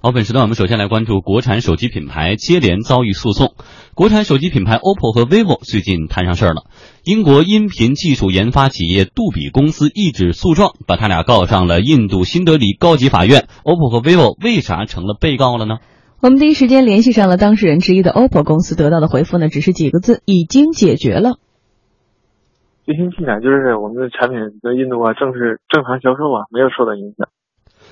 好，本时段我们首先来关注国产手机品牌接连遭遇诉讼。国产手机品牌 OPPO 和 vivo 最近摊上事儿了。英国音频技术研发企业杜比公司一纸诉状，把他俩告上了印度新德里高级法院。OPPO 和 vivo 为啥成了被告了呢？我们第一时间联系上了当事人之一的 OPPO 公司，得到的回复呢，只是几个字：已经解决了。最新进展就是我们的产品在印度啊正式正常销售啊，没有受到影响。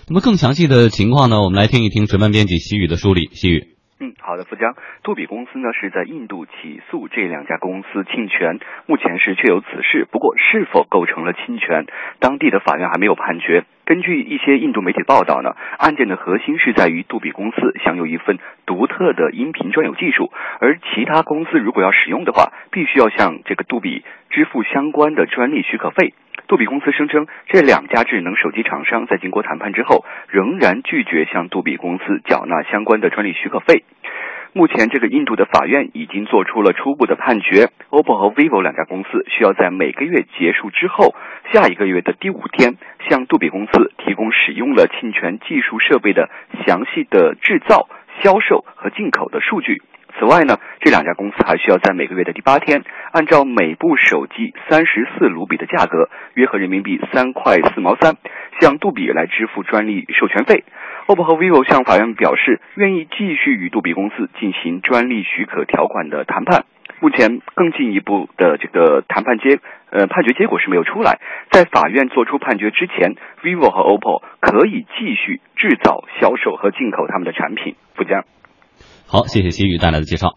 那么更详细的情况呢？我们来听一听值班编辑西雨的梳理。西雨，嗯，好的，富江，杜比公司呢是在印度起诉这两家公司侵权，目前是确有此事，不过是否构成了侵权，当地的法院还没有判决。根据一些印度媒体报道呢，案件的核心是在于杜比公司享有一份独特的音频专有技术，而其他公司如果要使用的话，必须要向这个杜比支付相关的专利许可费。杜比公司声称，这两家智能手机厂商在经过谈判之后，仍然拒绝向杜比公司缴纳相关的专利许可费。目前，这个印度的法院已经做出了初步的判决，OPPO 和 vivo 两家公司需要在每个月结束之后，下一个月的第五天，向杜比公司提供使用了侵权技术设备的详细的制造、销售和进口的数据。此外呢，这两家公司还需要在每个月的第八天，按照每部手机三十四卢比的价格，约合人民币三块四毛三，向杜比来支付专利授权费。OPPO 和 vivo 向法院表示，愿意继续与杜比公司进行专利许可条款的谈判。目前更进一步的这个谈判结呃判决结果是没有出来，在法院作出判决之前，vivo 和 OPPO 可以继续制造、销售和进口他们的产品。附加。好，谢谢新宇带来的介绍。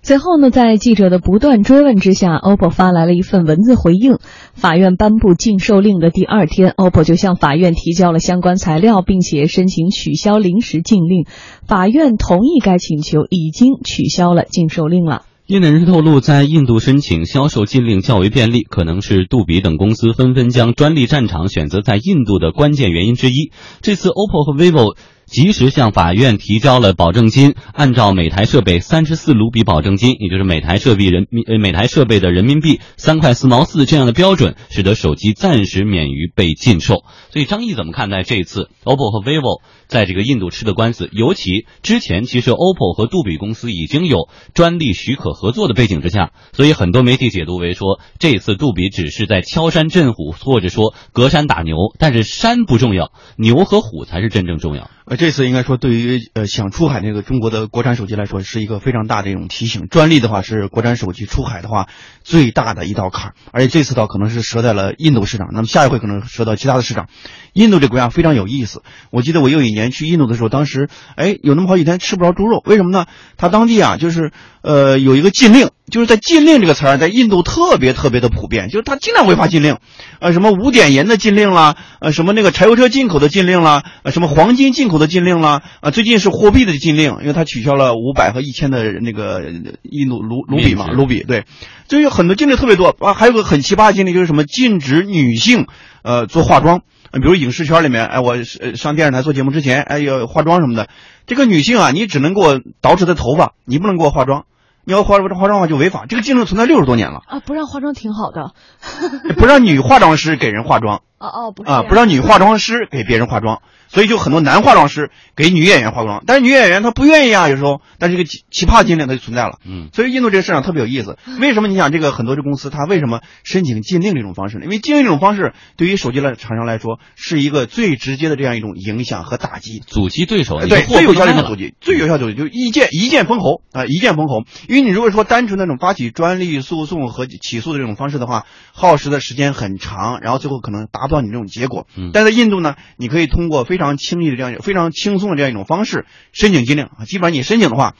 随后呢，在记者的不断追问之下，OPPO 发来了一份文字回应。法院颁布禁售令的第二天，OPPO 就向法院提交了相关材料，并且申请取消临时禁令。法院同意该请求，已经取消了禁售令了。业内人士透露，在印度申请销售禁令较为便利，可能是杜比等公司纷纷将专利战场选择在印度的关键原因之一。这次 OPPO 和 vivo。及时向法院提交了保证金，按照每台设备三十四卢比保证金，也就是每台设备人民呃每台设备的人民币三块四毛四这样的标准，使得手机暂时免于被禁售。所以张毅怎么看待这次 OPPO 和 vivo 在这个印度吃的官司？尤其之前其实 OPPO 和杜比公司已经有专利许可合作的背景之下，所以很多媒体解读为说这次杜比只是在敲山震虎，或者说隔山打牛。但是山不重要，牛和虎才是真正重要。呃，这次应该说对于呃想出海那个中国的国产手机来说，是一个非常大的一种提醒。专利的话是国产手机出海的话最大的一道坎，而且这次倒可能是折在了印度市场，那么下一回可能折到其他的市场。印度这国家非常有意思，我记得我有一年去印度的时候，当时哎有那么好几天吃不着猪肉，为什么呢？他当地啊就是呃有一个禁令，就是在禁令这个词儿在印度特别特别的普遍，就是他经常违法禁令，呃什么五碘盐的禁令啦，呃什么那个柴油车进口的禁令啦，呃什么黄金进口的禁令啦，啊最近是货币的禁令，因为他取消了五百和一千的那个印度卢卢比嘛，卢比对，就有很多禁令特别多啊，还有个很奇葩的禁令就是什么禁止女性呃做化妆。比如影视圈里面，哎，我上电视台做节目之前，哎，要化妆什么的。这个女性啊，你只能给我捯饬她头发，你不能给我化妆。你要化化妆的话就违法。这个禁令存在六十多年了啊！不让化妆挺好的，不让女化妆师给人化妆。哦哦，不是啊，不让女化妆师给别人化妆。所以就很多男化妆师给女演员化妆，但是女演员她不愿意啊，有时候，但是这个奇奇葩禁令它就存在了。嗯，所以印度这个市场特别有意思。为什么你想这个很多这公司它为什么申请禁令这种方式呢？因为禁令这种方式对于手机来厂商来说是一个最直接的这样一种影响和打击，阻击对手。对，最有效的一种阻击，最有效的阻击就是一剑一剑封喉啊，一剑封喉。因为你如果说单纯那种发起专利诉讼和起诉的这种方式的话，耗时的时间很长，然后最后可能达不到你这种结果。嗯，但在印度呢，你可以通过非常轻易的这样。非常轻松的这样一种方式申请禁令啊，基本上你申请的话，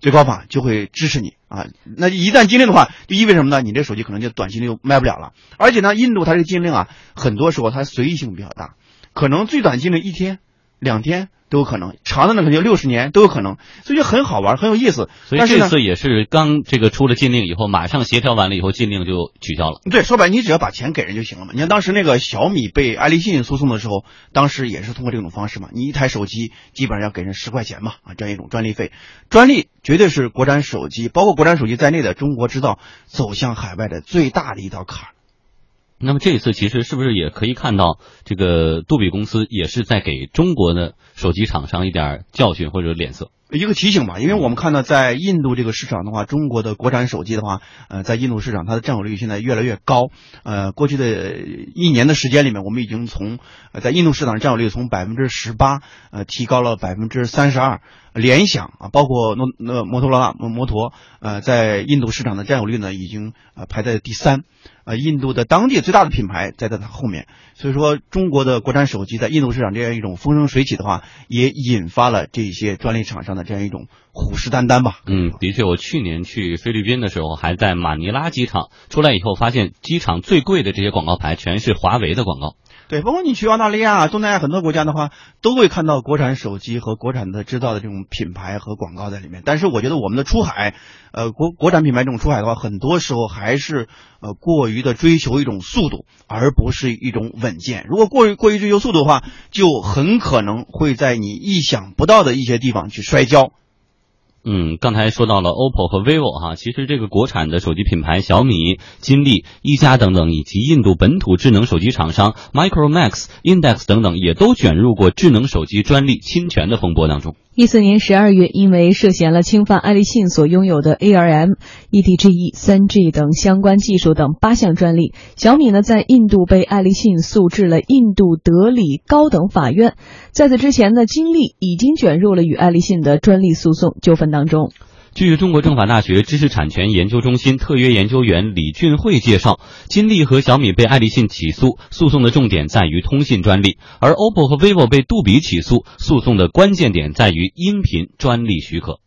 最高法就会支持你啊。那一旦禁令的话，就意味着什么呢？你这手机可能就短期内就卖不了了。而且呢，印度它这个禁令啊，很多时候它随意性比较大，可能最短禁令一天、两天。都有可能，长的呢可能六十年都有可能，所以就很好玩，很有意思。所以这次也是刚这个出了禁令以后，马上协调完了以后，禁令就取消了。对，说白，你只要把钱给人就行了嘛。你看当时那个小米被爱立信诉讼的时候，当时也是通过这种方式嘛，你一台手机基本上要给人十块钱嘛，啊，这样一种专利费。专利绝对是国产手机，包括国产手机在内的中国制造走向海外的最大的一道坎儿。那么这一次其实是不是也可以看到，这个杜比公司也是在给中国的手机厂商一点教训或者脸色？一个提醒吧，因为我们看到在印度这个市场的话，中国的国产手机的话，呃，在印度市场它的占有率现在越来越高。呃，过去的一年的时间里面，我们已经从呃在印度市场占有率从百分之十八呃提高了百分之三十二。联想啊，包括诺那摩托罗拉摩托，呃，在印度市场的占有率呢，已经呃排在第三。呃，印度的当地最大的品牌在在它后面，所以说中国的国产手机在印度市场这样一种风生水起的话，也引发了这些专利厂商的这样一种虎视眈眈吧。嗯，的确，我去年去菲律宾的时候，还在马尼拉机场出来以后，发现机场最贵的这些广告牌全是华为的广告。对，包括你去澳大利亚、东南亚很多国家的话，都会看到国产手机和国产的制造的这种品牌和广告在里面。但是我觉得我们的出海，呃，国国产品牌这种出海的话，很多时候还是呃过于的追求一种速度，而不是一种稳健。如果过于过于追求速度的话，就很可能会在你意想不到的一些地方去摔跤。嗯，刚才说到了 OPPO 和 vivo 哈，其实这个国产的手机品牌小米、金立、一加等等，以及印度本土智能手机厂商 Micromax、Index 等等，也都卷入过智能手机专利侵权的风波当中。一四年十二月，因为涉嫌了侵犯爱立信所拥有的 ARM、eDGE、三 G 等相关技术等八项专利，小米呢在印度被爱立信诉至了印度德里高等法院。在此之前呢，金立已经卷入了与爱立信的专利诉讼纠纷当中。据中国政法大学知识产权研究中心特约研究员李俊慧介绍，金立和小米被爱立信起诉，诉讼的重点在于通信专利；而 OPPO 和 vivo 被杜比起诉，诉讼的关键点在于音频专利许可。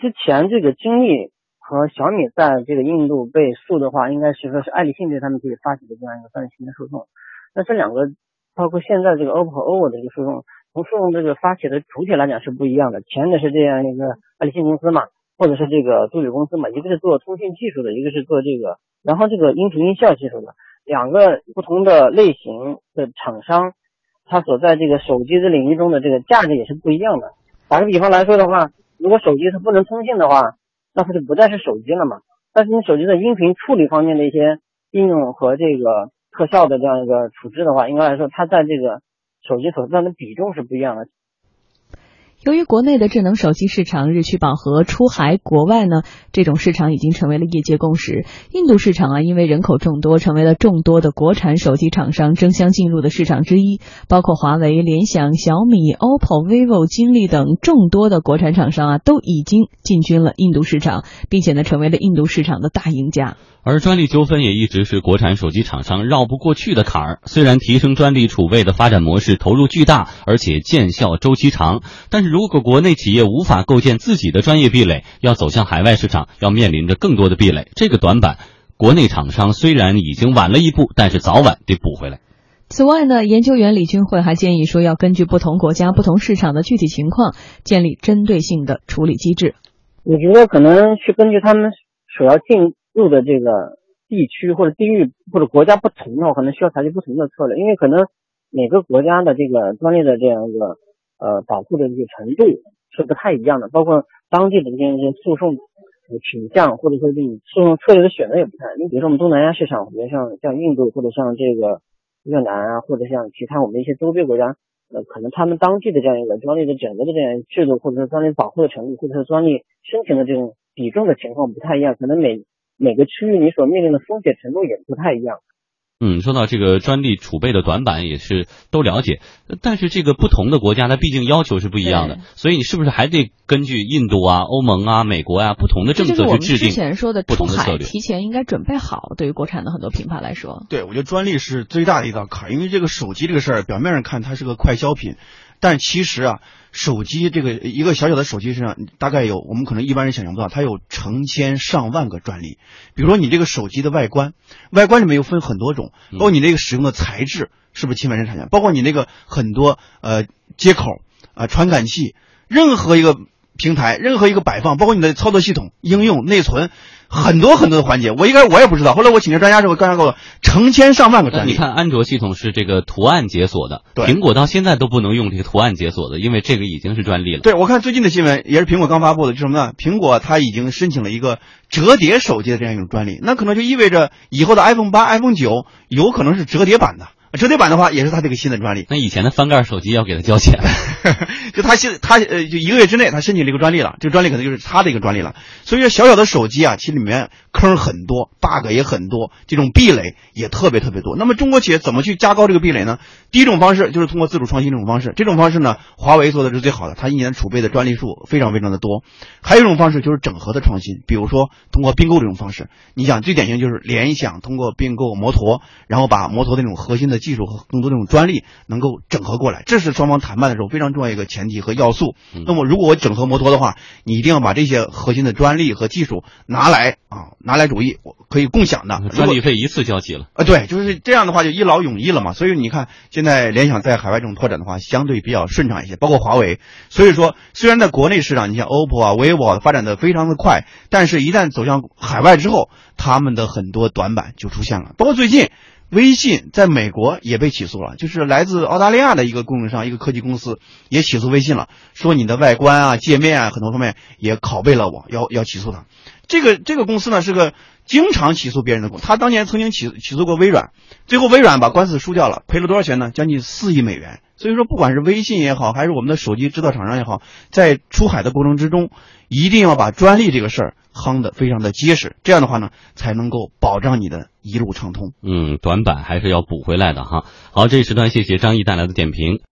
之前这个金立和小米在这个印度被诉的话，应该是说是爱立信对他们自己发起的这样一个专利侵权诉讼。那这两个，包括现在这个 OPPO、OVO 的一个诉讼。从诉讼这个发起的主体来讲是不一样的，前者是这样一个爱立信公司嘛，或者是这个杜比公司嘛，一个是做通信技术的，一个是做这个，然后这个音频音效技术的，两个不同的类型的厂商，它所在这个手机的领域中的这个价值也是不一样的。打个比方来说的话，如果手机它不能通信的话，那它就不再是手机了嘛。但是你手机的音频处理方面的一些应用和这个特效的这样一个处置的话，应该来说它在这个。手机所占的比重是不一样的。由于国内的智能手机市场日趋饱和，出海国外呢，这种市场已经成为了业界共识。印度市场啊，因为人口众多，成为了众多的国产手机厂商争相进入的市场之一。包括华为、联想、小米、OPPO、vivo、金立等众多的国产厂商啊，都已经进军了印度市场，并且呢，成为了印度市场的大赢家。而专利纠纷也一直是国产手机厂商绕不过去的坎儿。虽然提升专利储备的发展模式投入巨大，而且见效周期长，但是如果国内企业无法构建自己的专业壁垒，要走向海外市场，要面临着更多的壁垒。这个短板，国内厂商虽然已经晚了一步，但是早晚得补回来。此外呢，研究员李军慧还建议说，要根据不同国家、不同市场的具体情况，建立针对性的处理机制。我觉得可能是根据他们所要进。入的这个地区或者地域或者国家不同的话，可能需要采取不同的策略，因为可能每个国家的这个专利的这样一个呃保护的这个程度是不太一样的，包括当地的这些一些诉讼倾向或者说这种诉讼策略的选择也不太。你比如说我们东南亚市场，比如像像印度或者像这个越南啊，或者像其他我们一些周边国家，呃，可能他们当地的这样一个专利的整个的这样制度，或者说专利保护的程度，或者是专利申请的这种比重的情况不太一样，可能每每个区域你所面临的风险程度也不太一样。嗯，说到这个专利储备的短板，也是都了解。但是这个不同的国家，它毕竟要求是不一样的，所以你是不是还得根据印度啊、欧盟啊、美国啊不同的政策去制定之前说的出海提前应该准备好，对于国产的很多品牌来说。对，我觉得专利是最大的一道坎，因为这个手机这个事儿，表面上看它是个快消品。但其实啊，手机这个一个小小的手机身上，大概有我们可能一般人想象不到，它有成千上万个专利。比如说你这个手机的外观，外观里面又分很多种，包括你这个使用的材质是不是侵犯人产权，包括你那个很多呃接口啊传感器，任何一个平台，任何一个摆放，包括你的操作系统、应用、内存，很多很多的环节，我一开始我也不知道，后来我请教专家之后，专家告诉我，成千上万个专利。你看，安卓系统是这个图案解锁的，对苹果到现在都不能用这个图案解锁的，因为这个已经是专利了。对，我看最近的新闻也是苹果刚发布的，就是什么呢？苹果它已经申请了一个折叠手机的这样一种专利，那可能就意味着以后的 iPhone 八、iPhone 九有可能是折叠版的。折叠版的话，也是它这个新的专利。那以前的翻盖手机要给他交钱，就他现他呃，就一个月之内他申请了一个专利了，这个专利可能就是他的一个专利了。所以说，小小的手机啊，其实里面坑很多，bug 也很多，这种壁垒也特别特别多。那么中国企业怎么去加高这个壁垒呢？第一种方式就是通过自主创新这种方式，这种方式呢，华为做的是最好的，它一年储备的专利数非常非常的多。还有一种方式就是整合的创新，比如说通过并购这种方式。你想最典型就是联想通过并购摩托，然后把摩托的那种核心的技术和更多的这种专利能够整合过来，这是双方谈判的时候非常重要一个前提和要素。那么如果我整合摩托的话，你一定要把这些核心的专利和技术拿来啊，拿来主义，我可以共享的。专利费一次交齐了。啊，对，就是这样的话就一劳永逸了嘛。所以你看，现在联想在海外这种拓展的话，相对比较顺畅一些，包括华为。所以说，虽然在国内市场，你像 OPPO 啊、vivo 啊发展的非常的快，但是一旦走向海外之后，他们的很多短板就出现了。包括最近，微信在美国也被起诉了，就是来自澳大利亚的一个供应商、一个科技公司也起诉微信了，说你的外观啊、界面啊很多方面也拷贝了我，要要起诉他。这个这个公司呢是个经常起诉别人的公司，他当年曾经起起诉过微软，最后微软把官司输掉了，赔了多少钱呢？将近四亿美元。所以说，不管是微信也好，还是我们的手机制造厂商也好，在出海的过程之中，一定要把专利这个事儿夯得非常的结实，这样的话呢，才能够保障你的一路畅通。嗯，短板还是要补回来的哈。好，这一时段谢谢张毅带来的点评。